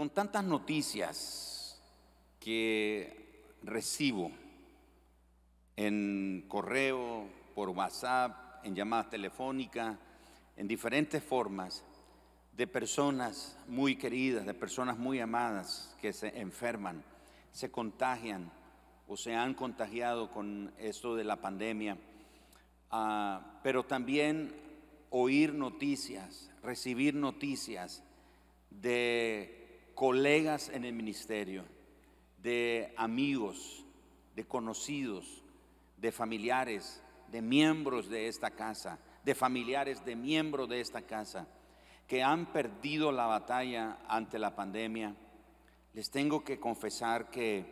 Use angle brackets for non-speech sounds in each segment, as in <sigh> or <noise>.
con tantas noticias que recibo en correo, por WhatsApp, en llamadas telefónicas, en diferentes formas, de personas muy queridas, de personas muy amadas que se enferman, se contagian o se han contagiado con esto de la pandemia, ah, pero también oír noticias, recibir noticias de colegas en el ministerio, de amigos, de conocidos, de familiares, de miembros de esta casa, de familiares de miembros de esta casa que han perdido la batalla ante la pandemia, les tengo que confesar que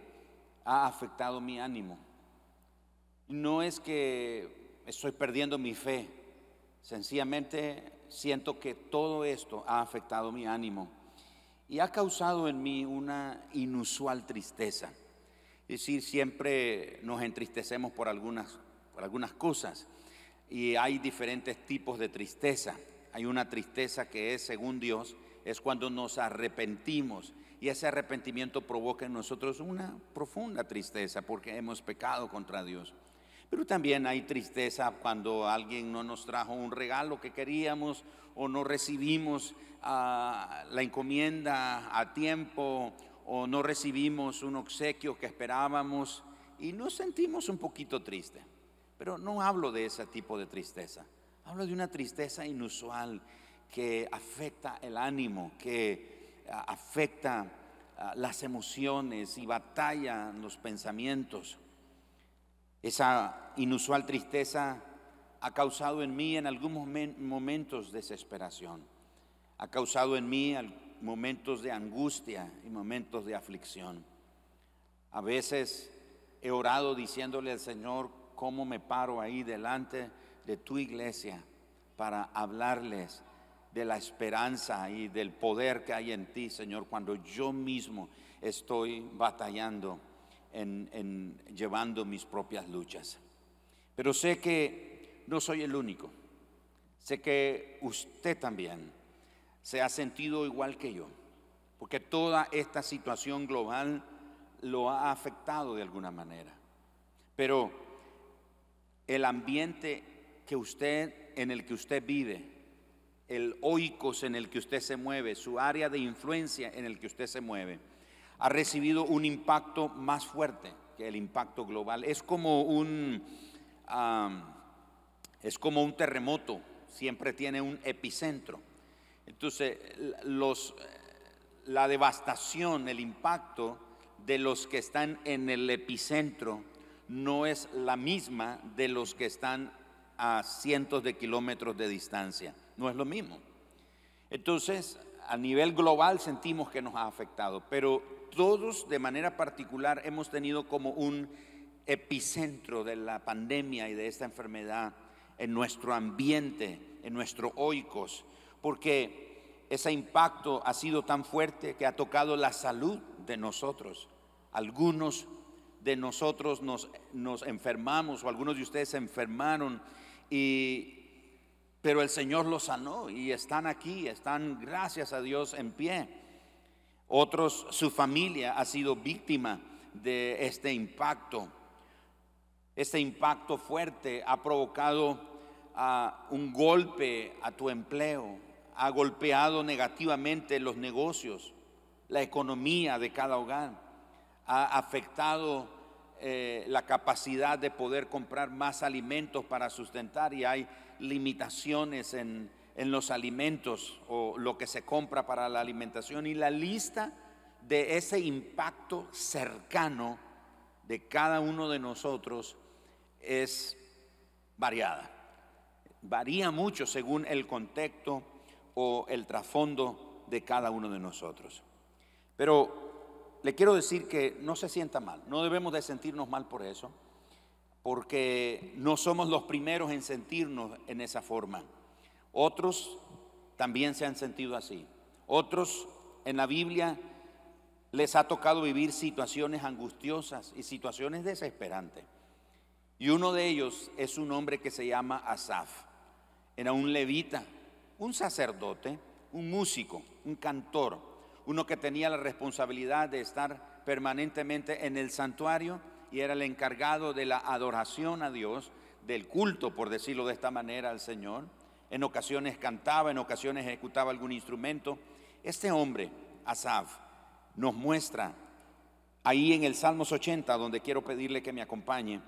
ha afectado mi ánimo. No es que estoy perdiendo mi fe, sencillamente siento que todo esto ha afectado mi ánimo y ha causado en mí una inusual tristeza. Es decir, siempre nos entristecemos por algunas, por algunas cosas y hay diferentes tipos de tristeza. Hay una tristeza que es, según Dios, es cuando nos arrepentimos y ese arrepentimiento provoca en nosotros una profunda tristeza porque hemos pecado contra Dios. Pero también hay tristeza cuando alguien no nos trajo un regalo que queríamos o no recibimos ah, la encomienda a tiempo o no recibimos un obsequio que esperábamos y nos sentimos un poquito tristes. Pero no hablo de ese tipo de tristeza. Hablo de una tristeza inusual que afecta el ánimo, que ah, afecta ah, las emociones y batalla los pensamientos. Esa inusual tristeza ha causado en mí en algunos momentos desesperación. Ha causado en mí momentos de angustia y momentos de aflicción. A veces he orado diciéndole al Señor, cómo me paro ahí delante de tu iglesia para hablarles de la esperanza y del poder que hay en ti, Señor, cuando yo mismo estoy batallando en, llevando mis propias luchas. Pero sé que no soy el único. Sé que usted también se ha sentido igual que yo, porque toda esta situación global lo ha afectado de alguna manera. Pero el ambiente que usted, en el que usted vive, el oikos en el que usted se mueve, su área de influencia en el que usted se mueve, ha recibido un impacto más fuerte que el impacto global. Es como un, es como un terremoto, siempre tiene un epicentro. Entonces, los, la devastación, el impacto de los que están en el epicentro no es la misma de los que están a cientos de kilómetros de distancia. No es lo mismo. Entonces, a nivel global sentimos que nos ha afectado, pero todos de manera particular hemos tenido como un epicentro de la pandemia y de esta enfermedad en nuestro ambiente, en nuestro oikos, porque ese impacto ha sido tan fuerte que ha tocado la salud de nosotros. Algunos de nosotros nos, nos enfermamos o algunos de ustedes se enfermaron y pero el Señor los sanó y están aquí, están gracias a Dios en pie. Otros, su familia ha sido víctima de este impacto. Este impacto fuerte ha provocado ah, un golpe a tu empleo, ha golpeado negativamente los negocios, la economía de cada hogar ha afectado eh, la capacidad de poder comprar más alimentos para sustentar y hay limitaciones en, en los alimentos o lo que se compra para la alimentación y la lista de ese impacto cercano de cada uno de nosotros es variada. Varía mucho según el contexto o el trasfondo de cada uno de nosotros. Pero le quiero decir que no se sienta mal, no debemos de sentirnos mal por eso, porque no somos los primeros en sentirnos en esa forma. Otros también se han sentido así. Otros en la Biblia les ha tocado vivir situaciones angustiosas y situaciones desesperantes. Y uno de ellos es un hombre que se llama Asaf. Era un levita, un sacerdote, un músico, un cantor uno que tenía la responsabilidad de estar permanentemente en el santuario y era el encargado de la adoración a Dios, del culto, por decirlo de esta manera, al Señor. En ocasiones cantaba, en ocasiones ejecutaba algún instrumento. Este hombre, Asaf, nos muestra ahí en el Salmos 80, donde quiero pedirle que me acompañe,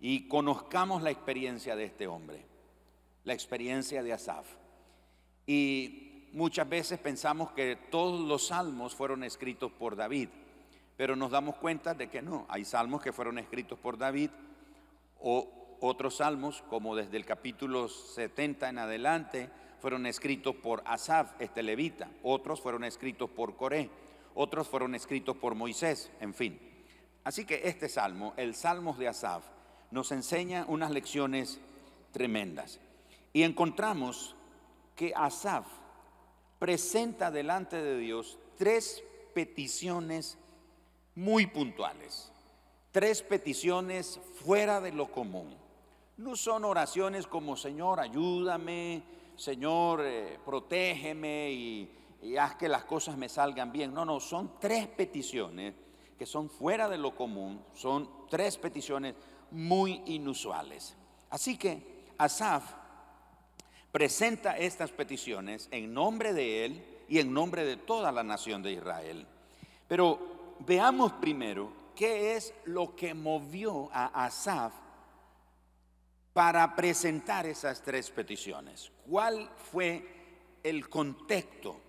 y conozcamos la experiencia de este hombre, la experiencia de Asaf. Y muchas veces pensamos que todos los salmos fueron escritos por David, pero nos damos cuenta de que no, hay salmos que fueron escritos por David o otros salmos, como desde el capítulo 70 en adelante, fueron escritos por Asaf, este levita, otros fueron escritos por Coré, otros fueron escritos por Moisés, en fin. Así que este salmo, el Salmos de Asaf, nos enseña unas lecciones tremendas. Y encontramos que Asaf presenta delante de Dios tres peticiones muy puntuales, tres peticiones fuera de lo común. No son oraciones como Señor, ayúdame, Señor, eh, protégeme y, y haz que las cosas me salgan bien. No, no, son tres peticiones que son fuera de lo común, son tres peticiones muy inusuales. Así que Asaf presenta estas peticiones en nombre de él y en nombre de toda la nación de Israel. Pero veamos primero qué es lo que movió a Asaf para presentar esas tres peticiones. ¿Cuál fue el contexto,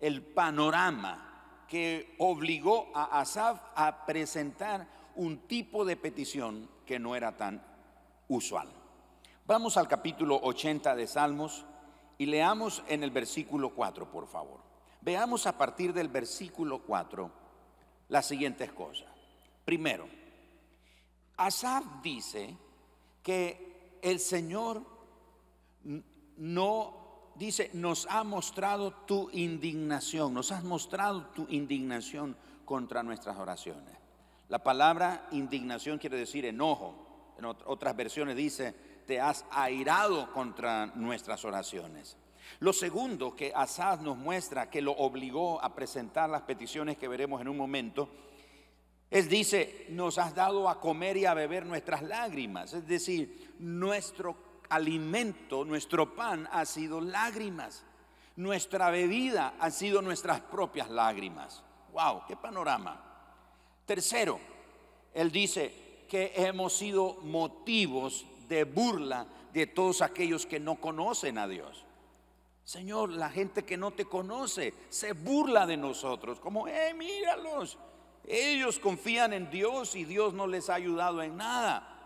el panorama que obligó a Asaf a presentar un tipo de petición que no era tan usual? Vamos al capítulo 80 de Salmos y leamos en el versículo 4, por favor. Veamos a partir del versículo 4 las siguientes cosas. Primero, Asaf dice que el Señor no, dice, nos ha mostrado tu indignación, nos has mostrado tu indignación contra nuestras oraciones. La palabra indignación quiere decir enojo. En otras versiones dice te has airado contra nuestras oraciones. Lo segundo que Asaz nos muestra que lo obligó a presentar las peticiones que veremos en un momento, es dice, nos has dado a comer y a beber nuestras lágrimas. Es decir, nuestro alimento, nuestro pan ha sido lágrimas. Nuestra bebida ha sido nuestras propias lágrimas. ¡Wow! ¡Qué panorama! Tercero, él dice que hemos sido motivos de burla de todos aquellos que no conocen a Dios. Señor, la gente que no te conoce se burla de nosotros, como, eh, míralos, ellos confían en Dios y Dios no les ha ayudado en nada.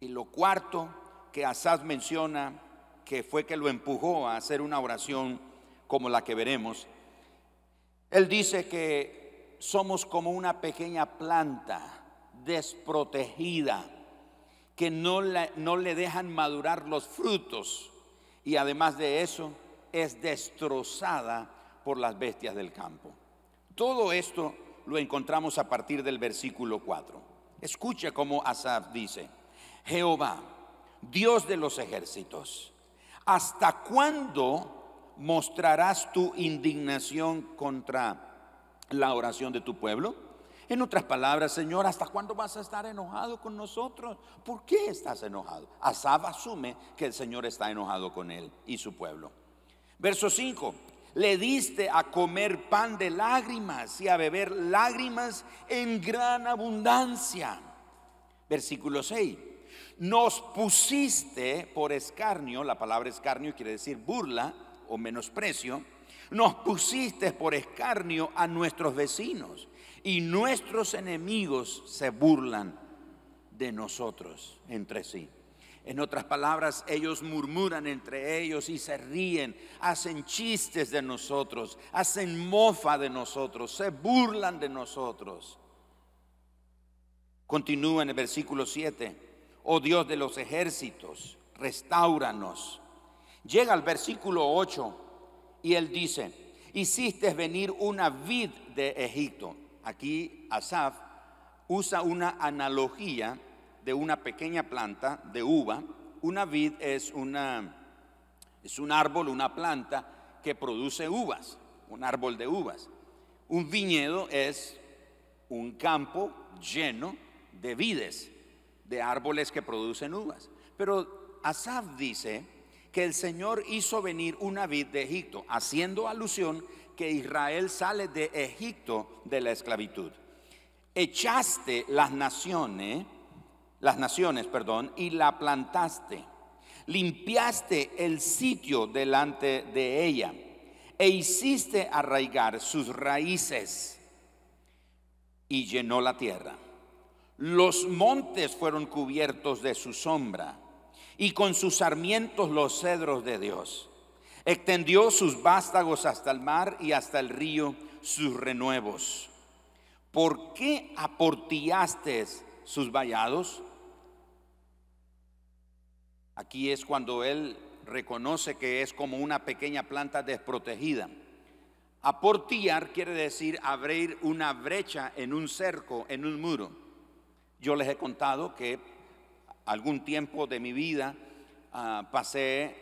Y lo cuarto que Asad menciona, que fue que lo empujó a hacer una oración como la que veremos, él dice que somos como una pequeña planta desprotegida que no le, no le dejan madurar los frutos y además de eso es destrozada por las bestias del campo. Todo esto lo encontramos a partir del versículo 4. Escucha cómo Asaf dice, Jehová, Dios de los ejércitos, ¿hasta cuándo mostrarás tu indignación contra la oración de tu pueblo? En otras palabras, Señor, ¿hasta cuándo vas a estar enojado con nosotros? ¿Por qué estás enojado? Asab asume que el Señor está enojado con él y su pueblo. Verso 5. Le diste a comer pan de lágrimas y a beber lágrimas en gran abundancia. Versículo 6. Nos pusiste por escarnio, la palabra escarnio quiere decir burla o menosprecio, nos pusiste por escarnio a nuestros vecinos y nuestros enemigos se burlan de nosotros entre sí. En otras palabras, ellos murmuran entre ellos y se ríen, hacen chistes de nosotros, hacen mofa de nosotros, se burlan de nosotros. Continúa en el versículo 7, oh Dios de los ejércitos, restauranos. Llega al versículo 8 y él dice, hiciste venir una vid de Egipto aquí Asaf usa una analogía de una pequeña planta de uva. Una vid es, una, es un árbol, una planta que produce uvas, un árbol de uvas. Un viñedo es un campo lleno de vides, de árboles que producen uvas. Pero Asaf dice que el Señor hizo venir una vid de Egipto, haciendo alusión que Israel sale de Egipto de la esclavitud. Echaste las naciones, las naciones, perdón, y la plantaste. Limpiaste el sitio delante de ella e hiciste arraigar sus raíces y llenó la tierra. Los montes fueron cubiertos de su sombra y con sus sarmientos los cedros de Dios. Extendió sus vástagos hasta el mar y hasta el río sus renuevos. ¿Por qué aportillaste sus vallados? Aquí es cuando él reconoce que es como una pequeña planta desprotegida. Aportillar quiere decir abrir una brecha en un cerco, en un muro. Yo les he contado que algún tiempo de mi vida ah, pasé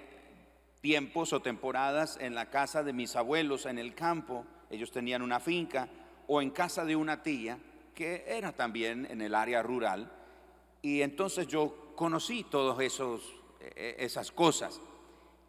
tiempos o temporadas en la casa de mis abuelos en el campo. Ellos tenían una finca o en casa de una tía que era también en el área rural. Y entonces yo conocí todas e, esas cosas.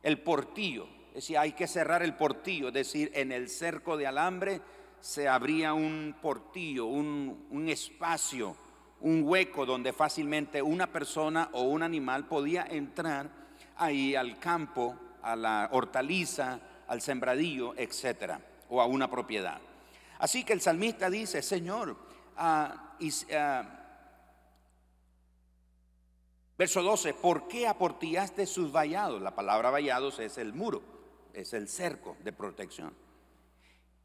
El portillo, decía, hay que cerrar el portillo, es decir, en el cerco de alambre se abría un portillo, un, un espacio, un hueco donde fácilmente una persona o un animal podía entrar ahí al campo, a la hortaliza, al sembradillo, etcétera, o a una propiedad. Así que el salmista dice, Señor, ah, verso 12, ¿por qué aportillaste sus vallados? La palabra vallados es el muro, es el cerco de protección.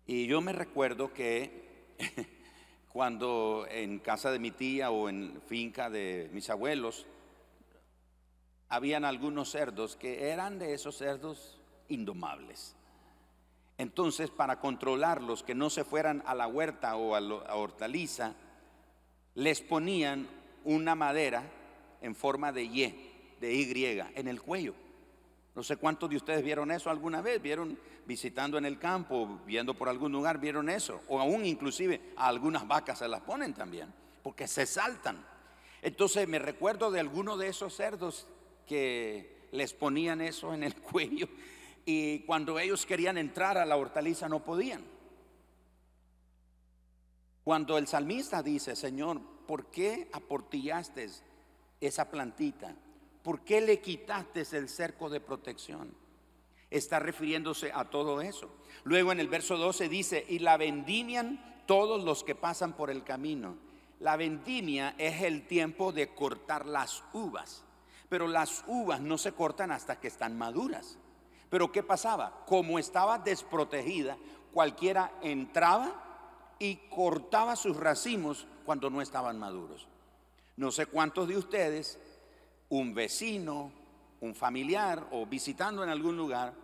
Y yo me recuerdo que <laughs> cuando en casa de mi tía o en finca de mis abuelos, habían algunos cerdos que eran de esos cerdos indomables. Entonces, para controlarlos, que no se fueran a la huerta o a, la hortaliza, les ponían una madera en forma de Y, de Y, en el cuello. No sé cuántos de ustedes vieron eso alguna vez, vieron visitando en el campo, viendo por algún lugar, vieron eso. O aún inclusive a algunas vacas se las ponen también, porque se saltan. Entonces me recuerdo de alguno de esos cerdos que les ponían eso en el <laughs> cuello y cuando ellos querían entrar a la hortaliza no podían. Cuando el salmista dice, Señor, ¿por qué aportillaste esa plantita? ¿Por qué le quitaste el cerco de protección? Está refiriéndose a todo eso. Luego en el verso 12 dice, y la vendimian todos los que pasan por el camino. La vendimia es el tiempo de cortar las uvas, pero las uvas no se cortan hasta que están maduras. Pero ¿qué pasaba? Como estaba desprotegida, cualquiera entraba y cortaba sus racimos cuando no estaban maduros. No sé cuántos de ustedes, un vecino, un familiar o visitando en algún lugar,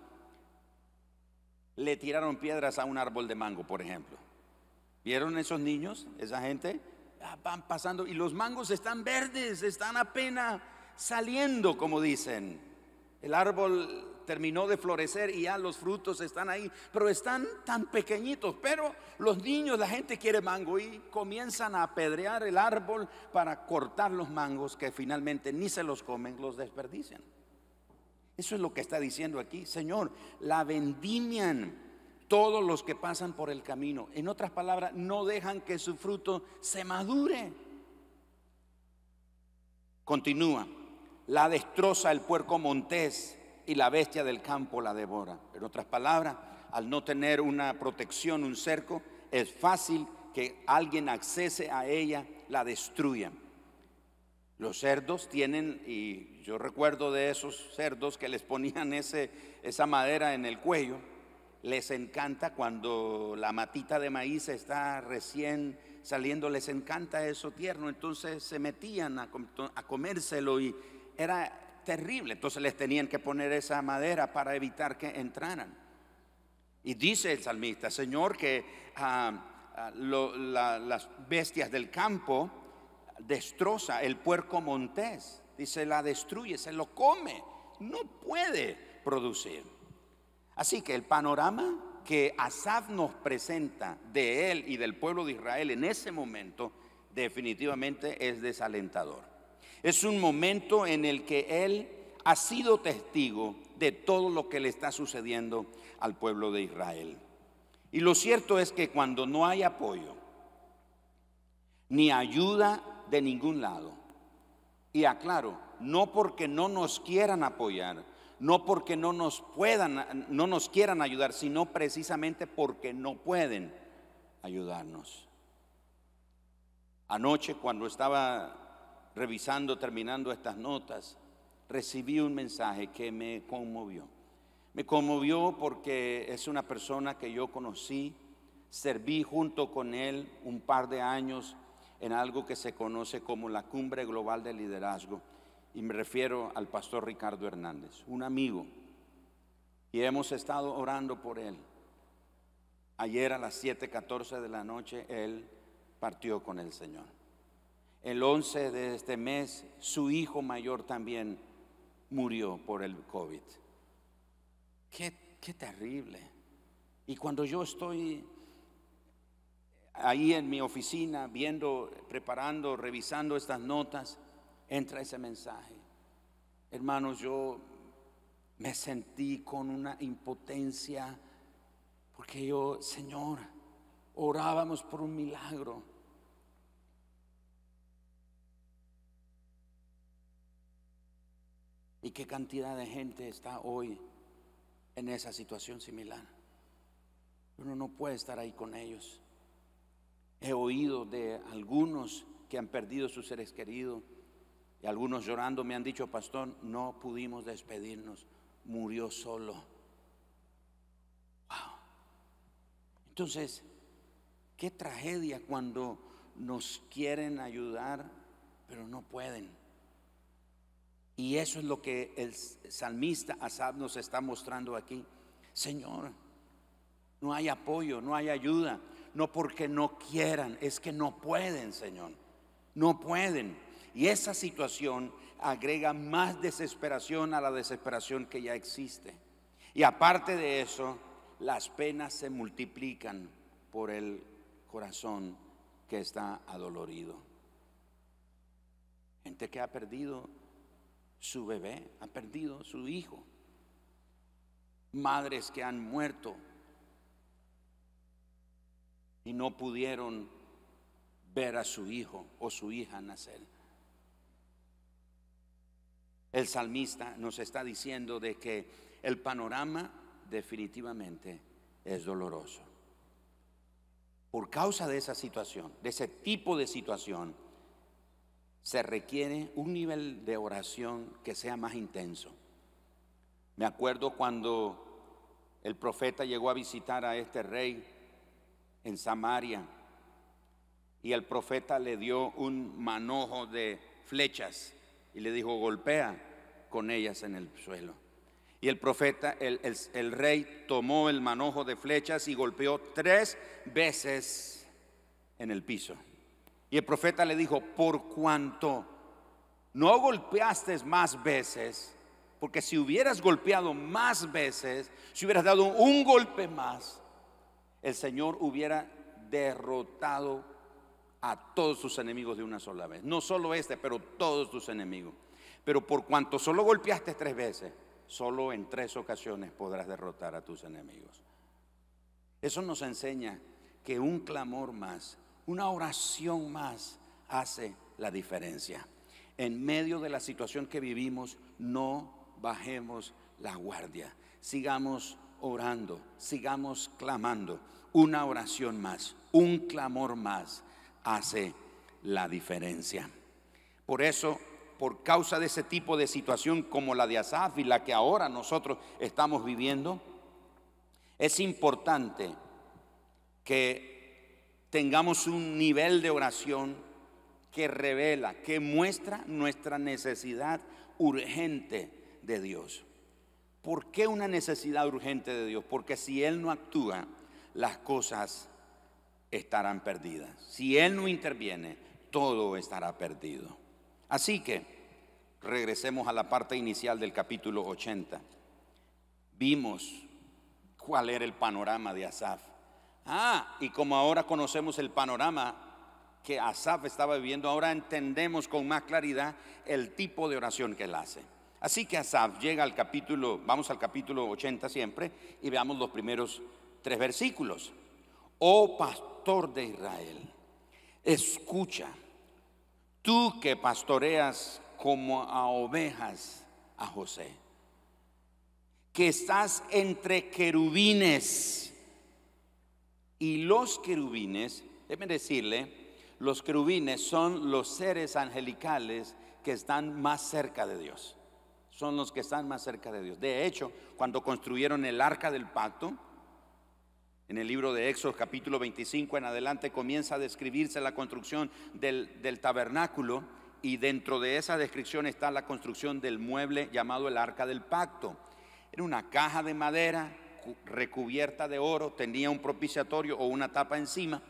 le tiraron piedras a un árbol de mango, por ejemplo. ¿Vieron esos niños, esa gente? Ah, van pasando y los mangos están verdes, están apenas saliendo, como dicen. El árbol terminó de florecer y ya los frutos están ahí, pero están tan pequeñitos. Pero los niños, la gente quiere mango y comienzan a apedrear el árbol para cortar los mangos que finalmente ni se los comen, los desperdician. Eso es lo que está diciendo aquí, Señor, la vendimian todos los que pasan por el camino. En otras palabras, no dejan que su fruto se madure. Continúa, la destroza el puerco montés y la bestia del campo la devora. En otras palabras, al no tener una protección, un cerco, es fácil que alguien accese a ella, la destruya. Los cerdos tienen, y yo recuerdo de esos cerdos que les ponían <laughs> ese, esa madera en el cuello, les encanta cuando la matita de maíz está recién saliendo, les encanta eso tierno, entonces se metían a, a comérselo y era terrible. Entonces les tenían que poner esa madera para evitar que entraran. Y dice el salmista, Señor, que ah, ah, las bestias del campo destroza el puerco montés. Dice, la destruye, se lo come. No puede producir. Así que el panorama que Asaf nos presenta de él y del pueblo de Israel en ese momento definitivamente es desalentador. Es un momento en el que él ha sido testigo de todo lo que le está sucediendo al pueblo de Israel. Y lo cierto es que cuando no hay apoyo, ni ayuda de ningún lado, y aclaro, no porque no nos quieran apoyar, no porque no nos puedan, no nos quieran ayudar, sino precisamente porque no pueden ayudarnos. Anoche cuando estaba revisando, terminando estas notas, recibí un mensaje que me conmovió. Me conmovió porque es una persona que yo conocí, serví junto con él un par de años en algo que se conoce como la Cumbre Global de Liderazgo. Y me refiero al pastor Ricardo Hernández, un amigo. Y hemos estado orando por él. Ayer a las 7:14 de la noche él partió con el Señor. El 11 de este mes su hijo mayor también murió por el COVID. Qué, qué terrible. Y cuando yo estoy ahí en mi oficina viendo, preparando, revisando estas notas, entra ese mensaje. Hermanos, yo me sentí con una impotencia porque yo, Señor, orábamos por un milagro. ¿Y qué cantidad de gente está hoy en esa situación similar? Uno no puede estar ahí con ellos. He oído de algunos que han perdido sus seres queridos y algunos llorando me han dicho, pastor, no pudimos despedirnos, murió solo. Wow. Entonces, qué tragedia cuando nos quieren ayudar, pero no pueden. Y eso es lo que el salmista Asab nos está mostrando aquí. Señor, no hay apoyo, no hay ayuda, no porque no quieran, es que no pueden, Señor. No pueden. Y esa situación agrega más desesperación a la desesperación que ya existe. Y aparte de eso, las penas se multiplican por el corazón que está adolorido. Gente que ha perdido su bebé, ha perdido su hijo. Madres que han muerto y no pudieron ver a su hijo o su hija nacer. El salmista nos está diciendo de que el panorama definitivamente es doloroso. Por causa de esa situación, de ese tipo de situación, se requiere un nivel de oración que sea más intenso. Me acuerdo cuando el profeta llegó a visitar a este rey en Samaria y el profeta le dio un manojo de flechas y le dijo, golpea con ellas en el suelo. Y el profeta, el, rey tomó el manojo de flechas y golpeó tres veces en el piso. Y el profeta le dijo, por cuanto no golpeaste más veces, porque si hubieras golpeado más veces, si hubieras dado un golpe más, el Señor hubiera derrotado a todos tus enemigos de una sola vez. No solo este, pero todos tus enemigos. Pero por cuanto solo golpeaste tres veces, solo en tres ocasiones podrás derrotar a tus enemigos. Eso nos enseña que un clamor más, una oración más hace la diferencia. En medio de la situación que vivimos, no bajemos la guardia. Sigamos orando, sigamos clamando. Una oración más, un clamor más hace la diferencia. Por eso, por causa de ese tipo de situación como la de Asaf y la que ahora nosotros estamos viviendo, es importante que tengamos un nivel de oración que revela, que muestra nuestra necesidad urgente de Dios. ¿Por qué una necesidad urgente de Dios? Porque si Él no actúa, las cosas estarán perdidas. Si Él no interviene, todo estará perdido. Así que regresemos a la parte inicial del capítulo 80. Vimos cuál era el panorama de Asaf. Ah, y como ahora conocemos el panorama que Asaf estaba viviendo, ahora entendemos con más claridad el tipo de oración que él hace. Así que Asaf llega al capítulo, vamos al capítulo 80 siempre, y veamos los primeros tres versículos. Oh pastor de Israel, escucha, tú que pastoreas como a ovejas a José, que estás entre querubines. Y los querubines, déjenme decirle, los querubines son los seres angelicales que están más cerca de Dios. Son los que están más cerca de Dios. De hecho, cuando construyeron el arca del pacto, en el libro de Éxodo capítulo 25 en adelante comienza a describirse la construcción del, del tabernáculo y dentro de esa descripción está la construcción del mueble llamado el arca del pacto. Era una caja de madera recubierta de oro, tenía un propiciatorio o una tapa encima,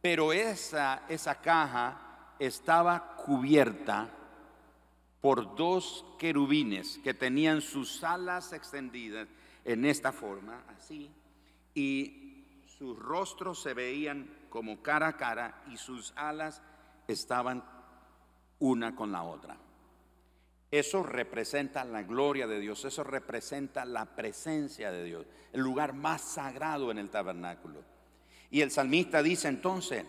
pero esa, esa caja estaba cubierta por dos querubines que tenían sus alas extendidas en esta forma, así, y sus rostros se veían como cara a cara y sus alas estaban una con la otra. Eso representa la gloria de Dios, eso representa la presencia de Dios, el lugar más sagrado en el tabernáculo. Y el salmista dice entonces,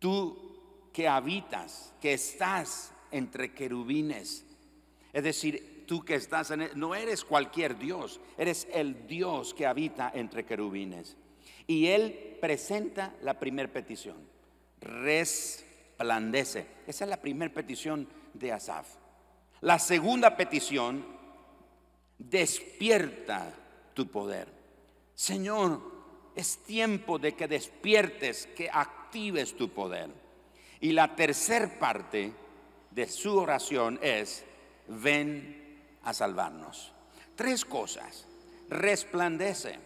tú que habitas, que estás entre querubines, es decir, tú que estás en, no eres cualquier Dios, eres el Dios que habita entre querubines. Y él presenta la primera petición, resplandece. Esa es la primera petición de Asaf. La segunda petición, despierta tu poder. Señor, es tiempo de que despiertes, que actives tu poder. Y la tercera parte de su oración es, ven a salvarnos. Tres cosas. Resplandece,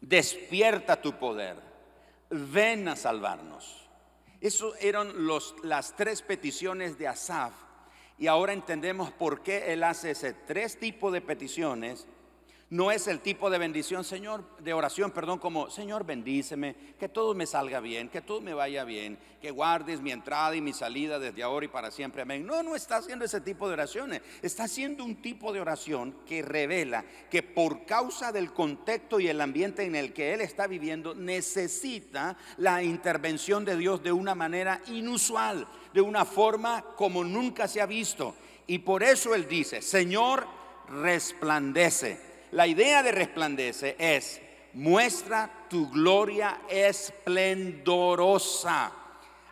despierta tu poder, ven a salvarnos. Esas eran los, las tres peticiones de Asaf y ahora entendemos por qué Él hace ese tres tipos de peticiones no es el tipo de bendición, Señor, de oración, perdón, como, Señor, bendíceme, que todo me salga bien, que todo me vaya bien, que guardes mi entrada y mi salida desde ahora y para siempre, amén. No, no está haciendo ese tipo de oraciones, está haciendo un tipo de oración que revela que por causa del contexto y el ambiente en el que él está viviendo, necesita la intervención de Dios de una manera inusual, de una forma como nunca se ha visto. Y por eso él dice, Señor, resplandece la idea de resplandece es, muestra tu gloria esplendorosa,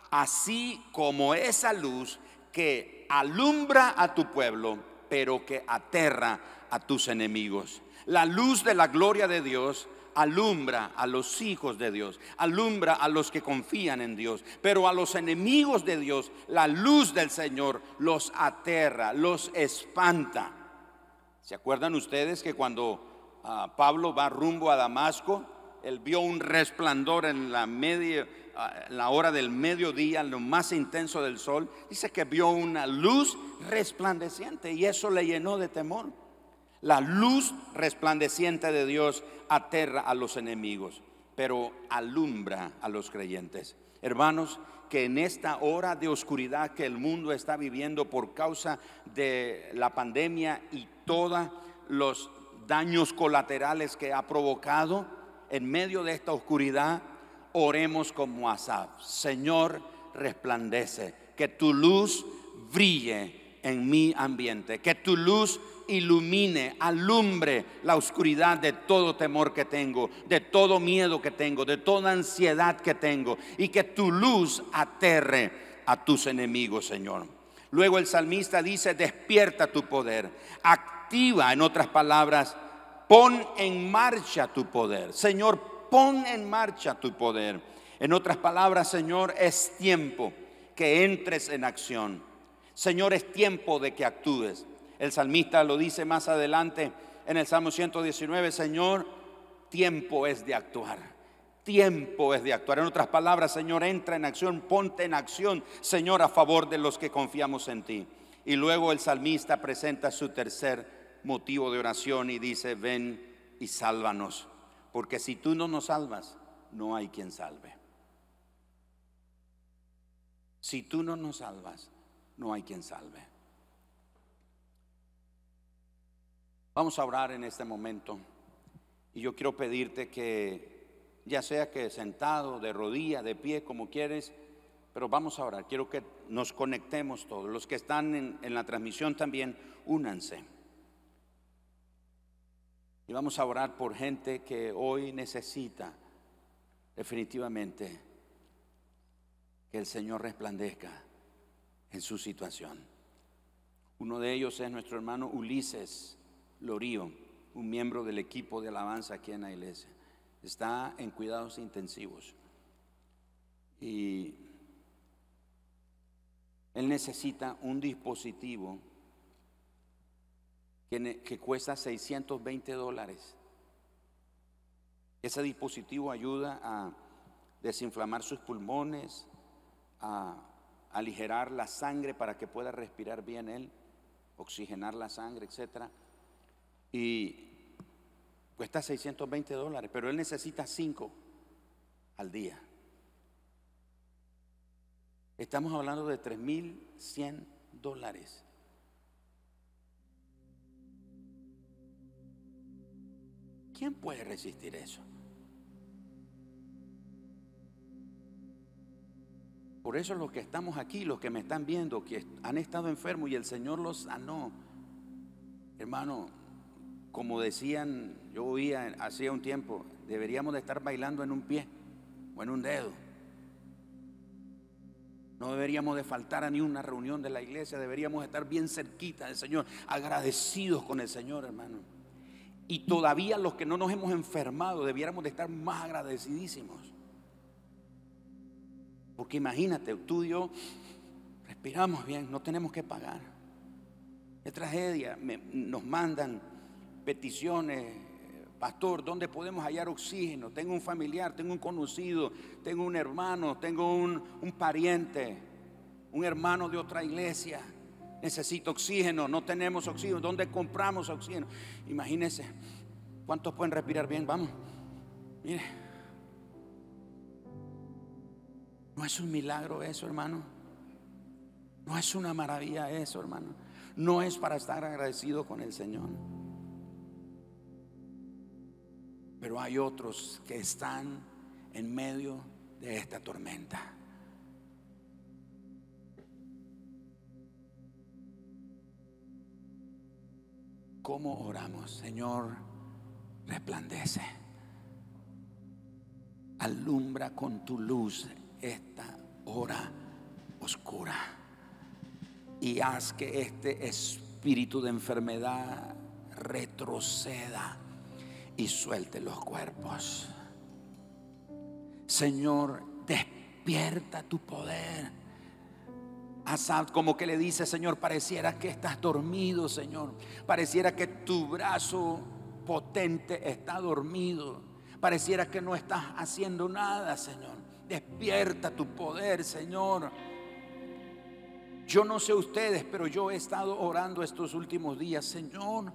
así como esa luz que alumbra a tu pueblo, pero que aterra a tus enemigos. La luz de la gloria de Dios alumbra a los hijos de Dios, alumbra a los que confían en Dios, pero a los enemigos de Dios, la luz del Señor los aterra, los espanta. ¿Se acuerdan ustedes que cuando ah, Pablo va rumbo a Damasco, él vio un resplandor en la media, ah, la hora del mediodía, lo más intenso del sol? Dice que vio una luz resplandeciente y eso le llenó de temor. La luz resplandeciente de Dios aterra a los enemigos, pero alumbra a los creyentes. Hermanos, que en esta hora de oscuridad que el mundo está viviendo por causa de la pandemia y todos los daños colaterales que ha provocado, en medio de esta oscuridad, oremos como Asaf. Señor, resplandece, que tu luz brille en mi ambiente, que tu luz ilumine, alumbre la oscuridad de todo temor que tengo, de todo miedo que tengo, de toda ansiedad que tengo, y que tu luz aterre a tus enemigos, Señor. Luego el salmista dice, despierta tu poder, en otras palabras, pon en marcha tu poder. Señor, pon en marcha tu poder. En otras palabras, Señor, es tiempo que entres en acción. Señor, es tiempo de que actúes. El salmista lo dice más adelante en el Salmo 119, Señor, tiempo es de actuar. Tiempo es de actuar. En otras palabras, Señor, entra en acción, ponte en acción, Señor, a favor de los que confiamos en ti. Y luego el salmista presenta su tercer motivo de oración y dice, ven y sálvanos, porque si tú no nos salvas, no hay quien salve. Si tú no nos salvas, no hay quien salve. Vamos a orar en este momento y yo quiero pedirte que, ya sea que sentado, de rodilla, de pie, como quieres, pero vamos a orar. Quiero que nos conectemos todos. Los que están en, la transmisión también, únanse. Y vamos a orar por gente que hoy necesita definitivamente que el Señor resplandezca en su situación. Uno de ellos es nuestro hermano Ulises Lorío, un miembro del equipo de alabanza aquí en la iglesia. Está en cuidados intensivos. Y él necesita un dispositivo que, cuesta 620 dólares. Ese dispositivo ayuda a desinflamar sus pulmones, a aligerar la sangre para que pueda respirar bien él, oxigenar la sangre, etc. Y cuesta 620 dólares, pero él necesita 5 al día. Estamos hablando de 3.100 dólares. ¿Quién puede resistir eso? Por eso los que estamos aquí, los que me están viendo, que han estado enfermos y el Señor los sanó. Hermano, como decían, yo oía hacía un tiempo, deberíamos de estar bailando en un pie o en un dedo. No deberíamos de faltar a ni una reunión de la iglesia, deberíamos estar bien cerquita del Señor, agradecidos con el Señor, hermano. Y todavía los que no nos hemos enfermado, debiéramos de estar más agradecidísimos. Porque imagínate, tú y yo respiramos bien, no tenemos que pagar. Es tragedia, nos mandan peticiones, pastor, ¿dónde podemos hallar oxígeno? Tengo un familiar, tengo un conocido, tengo un hermano, tengo un pariente, un hermano de otra iglesia. Necesito oxígeno, no tenemos oxígeno. ¿Dónde compramos oxígeno? Imagínense, ¿cuántos pueden respirar bien? Vamos, mire. ¿No es un milagro eso, hermano? ¿No es una maravilla eso, hermano? No es para estar agradecido con el Señor. Pero hay otros que están en medio de esta tormenta. ¿Cómo oramos? Señor, resplandece. Alumbra con tu luz esta hora oscura y haz que este espíritu de enfermedad retroceda y suelte los cuerpos. Señor, despierta tu poder. Asad como que le dice, Señor, pareciera que estás dormido, Señor. Pareciera que tu brazo potente está dormido. Pareciera que no estás haciendo nada, Señor. Despierta tu poder, Señor. Yo no sé ustedes, pero yo he estado orando estos últimos días, Señor.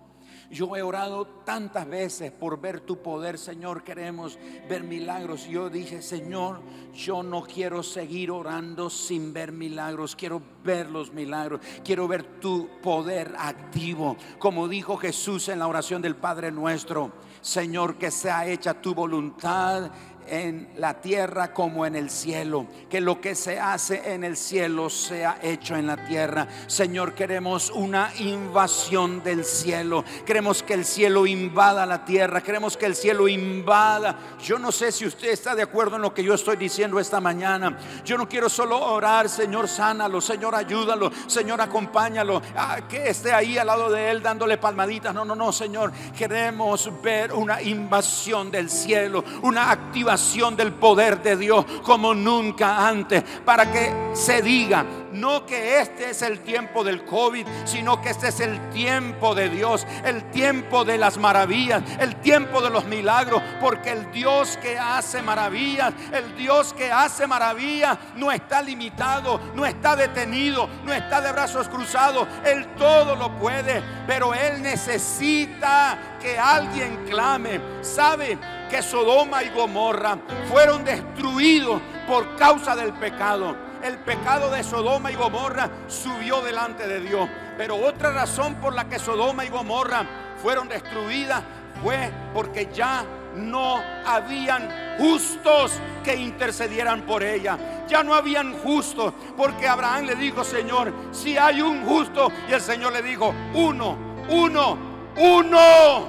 Yo he orado tantas veces por ver tu poder, Señor. Queremos ver milagros. Yo dije, Señor, yo no quiero seguir orando sin ver milagros. Quiero ver los milagros. Quiero ver tu poder activo. Como dijo Jesús en la oración del Padre nuestro. Señor, que sea hecha tu voluntad en la tierra como en el cielo. Que lo que se hace en el cielo sea hecho en la tierra. Señor, queremos una invasión del cielo. Queremos que el cielo invada la tierra. Queremos que el cielo invada. Yo no sé si usted está de acuerdo en lo que yo estoy diciendo esta mañana. Yo no quiero solo orar, Señor, sánalo. Señor, ayúdalo. Señor, acompáñalo. Ah, que esté ahí al lado de él dándole palmaditas. No, no, no, Señor. Queremos ver una invasión del cielo. Una activación del poder de Dios como nunca antes, para que se diga no que este es el tiempo del COVID, sino que este es el tiempo de Dios, el tiempo de las maravillas, el tiempo de los milagros, porque el Dios que hace maravillas, el Dios que hace maravillas no está limitado, no está detenido, no está de brazos cruzados, Él todo lo puede, pero Él necesita que alguien clame. ¿Sabe? Que Sodoma y Gomorra fueron destruidos por causa del pecado. El pecado de Sodoma y Gomorra subió delante de Dios. Pero otra razón por la que Sodoma y Gomorra fueron destruidas fue porque ya no habían justos que intercedieran por ella. Ya no habían justos porque Abraham le dijo, Señor, si hay un justo. Y el Señor le dijo, uno, uno, uno,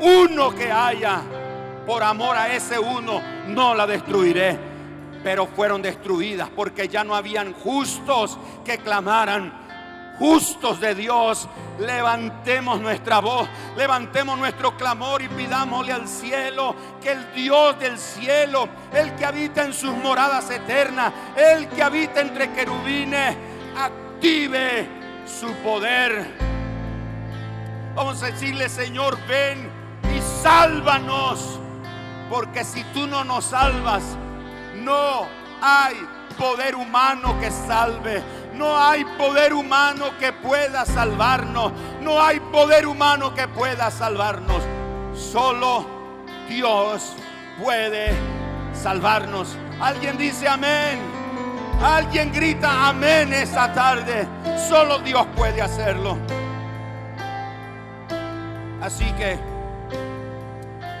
uno que haya por amor a ese uno no la destruiré. Pero fueron destruidas porque ya no habían justos que clamaran. Justos de Dios, levantemos nuestra voz, levantemos nuestro clamor y pidámosle al cielo que el Dios del cielo, el que habita en sus moradas eternas, el que habita entre querubines, active su poder. Vamos a decirle, Señor, ven y sálvanos. Porque si tú no nos salvas, no hay poder humano que salve. No hay poder humano que pueda salvarnos. No hay poder humano que pueda salvarnos. Solo Dios puede salvarnos. Alguien dice amén. Alguien grita amén esta tarde. Solo Dios puede hacerlo. Así que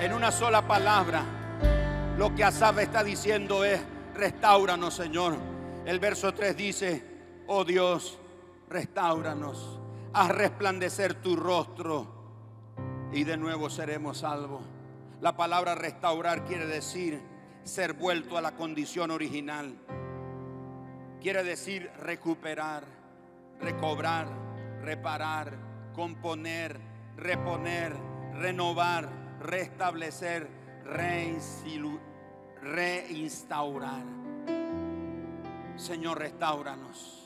en una sola palabra, lo que Asaf está diciendo es, restauranos Señor. El verso 3 dice, oh Dios, restauranos, haz resplandecer tu rostro y de nuevo seremos salvos. La palabra restaurar quiere decir ser vuelto a la condición original. Quiere decir recuperar, recobrar, reparar, componer, reponer, renovar restablecer, reinstaurar. Señor, restauranos.